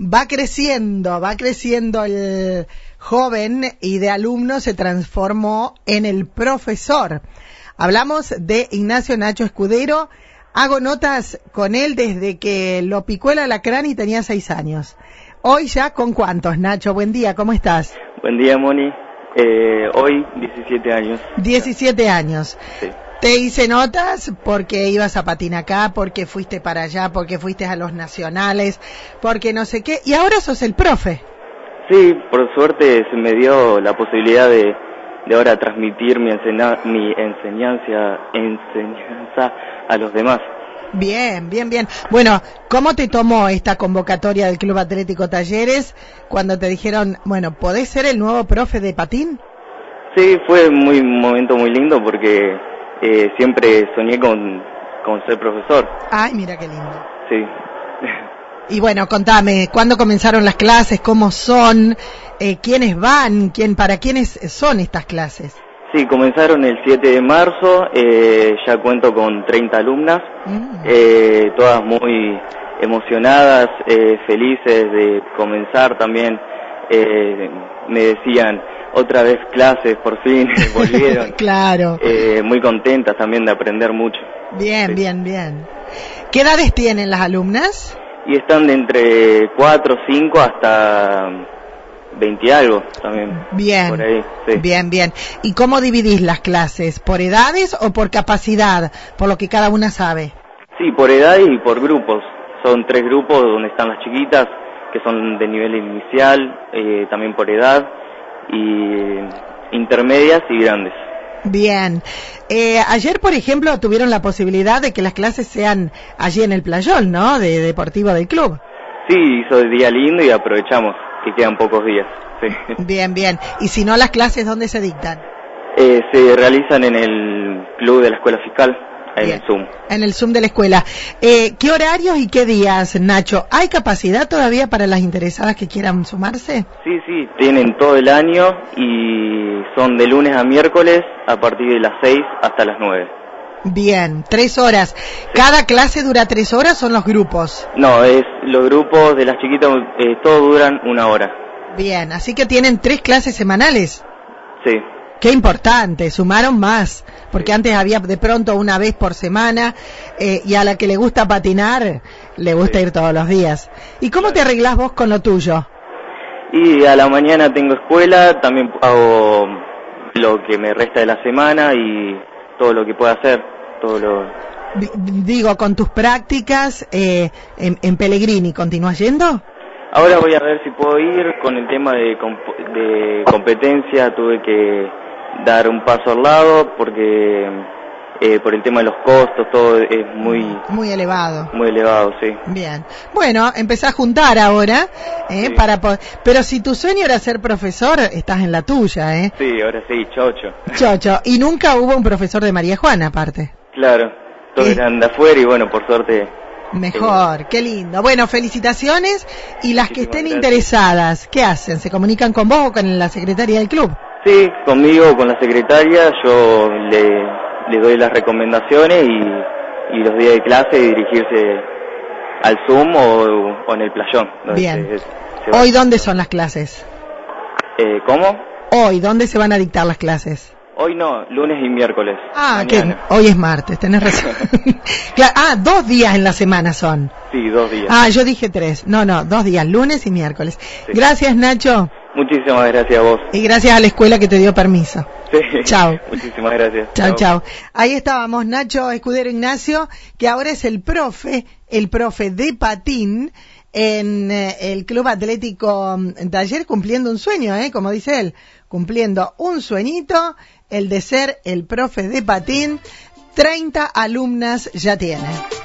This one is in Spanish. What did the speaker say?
va creciendo, va creciendo el joven y de alumno se transformó en el profesor. Hablamos de Ignacio Nacho Escudero. Hago notas con él desde que lo picó el alacrán y tenía seis años. Hoy ya con cuántos, Nacho. Buen día, ¿cómo estás? Buen día, Moni. Eh, hoy 17 años. 17 años. Sí. Te hice notas porque ibas a acá, porque fuiste para allá, porque fuiste a los nacionales, porque no sé qué, y ahora sos el profe. Sí, por suerte se me dio la posibilidad de, de ahora transmitir mi, mi enseñanza, enseñanza a los demás. Bien, bien, bien. Bueno, ¿cómo te tomó esta convocatoria del Club Atlético Talleres cuando te dijeron, bueno, ¿podés ser el nuevo profe de patín? Sí, fue muy, un momento muy lindo porque eh, siempre soñé con, con ser profesor. Ay, mira qué lindo. Sí. Y bueno, contame, ¿cuándo comenzaron las clases? ¿Cómo son? Eh, ¿Quiénes van? ¿Quién, ¿Para quiénes son estas clases? Sí, comenzaron el 7 de marzo, eh, ya cuento con 30 alumnas, mm. eh, todas muy emocionadas, eh, felices de comenzar también. Eh, me decían, otra vez clases, por fin, volvieron. claro. Eh, muy contentas también de aprender mucho. Bien, bien, bien. ¿Qué edades tienen las alumnas? Y están de entre 4, 5 hasta 20 algo también. Bien. Por ahí, sí. Bien, bien. ¿Y cómo dividís las clases? ¿Por edades o por capacidad? Por lo que cada una sabe. Sí, por edades y por grupos. Son tres grupos donde están las chiquitas, que son de nivel inicial, eh, también por edad, y intermedias y grandes. Bien. Eh, ayer, por ejemplo, tuvieron la posibilidad de que las clases sean allí en el playón, ¿no? De Deportivo del Club. Sí, hizo el día lindo y aprovechamos que quedan pocos días. Sí. Bien, bien. ¿Y si no, las clases dónde se dictan? Eh, se realizan en el club de la Escuela Fiscal. En el Zoom. En el Zoom de la escuela. Eh, ¿Qué horarios y qué días, Nacho? ¿Hay capacidad todavía para las interesadas que quieran sumarse? Sí, sí, tienen todo el año y son de lunes a miércoles a partir de las 6 hasta las 9. Bien, tres horas. ¿Cada clase dura tres horas o son los grupos? No, es los grupos de las chiquitas, eh, todos duran una hora. Bien, así que tienen tres clases semanales. Sí. Qué importante, sumaron más, porque antes había de pronto una vez por semana eh, y a la que le gusta patinar, le gusta ir todos los días. ¿Y cómo te arreglás vos con lo tuyo? Y a la mañana tengo escuela, también hago lo que me resta de la semana y todo lo que pueda hacer, todo lo... Digo, con tus prácticas eh, en, en Pellegrini, ¿continúas yendo? Ahora voy a ver si puedo ir con el tema de, de competencia, tuve que dar un paso al lado porque eh, por el tema de los costos todo es muy muy elevado. muy elevado sí. Bien. Bueno empecé a juntar ahora eh, para pero si tu sueño era ser profesor estás en la tuya eh. Sí ahora sí chocho. Chocho. Y nunca hubo un profesor de María Juana aparte. Claro todos eran de afuera y bueno por suerte Mejor, qué lindo. Bueno, felicitaciones y las que estén interesadas, ¿qué hacen? ¿Se comunican con vos o con la secretaria del club? Sí, conmigo, con la secretaria, yo le, doy las recomendaciones y, los días de clase dirigirse al Zoom o, en el playón. Bien. ¿Hoy dónde son las clases? Eh, ¿Cómo? Hoy, ¿dónde se van a dictar las clases? Hoy no, lunes y miércoles. Ah, que hoy es martes, tenés razón. ah, dos días en la semana son. Sí, dos días. Ah, yo dije tres. No, no, dos días, lunes y miércoles. Gracias, Nacho. Muchísimas gracias a vos. Y gracias a la escuela que te dio permiso. Sí. Chao. Muchísimas gracias. Chao, chao. Ahí estábamos, Nacho Escudero Ignacio, que ahora es el profe, el profe de patín en eh, el Club Atlético Taller cumpliendo un sueño, ¿eh? Como dice él, cumpliendo un sueñito, el de ser el profe de patín. 30 alumnas ya tiene.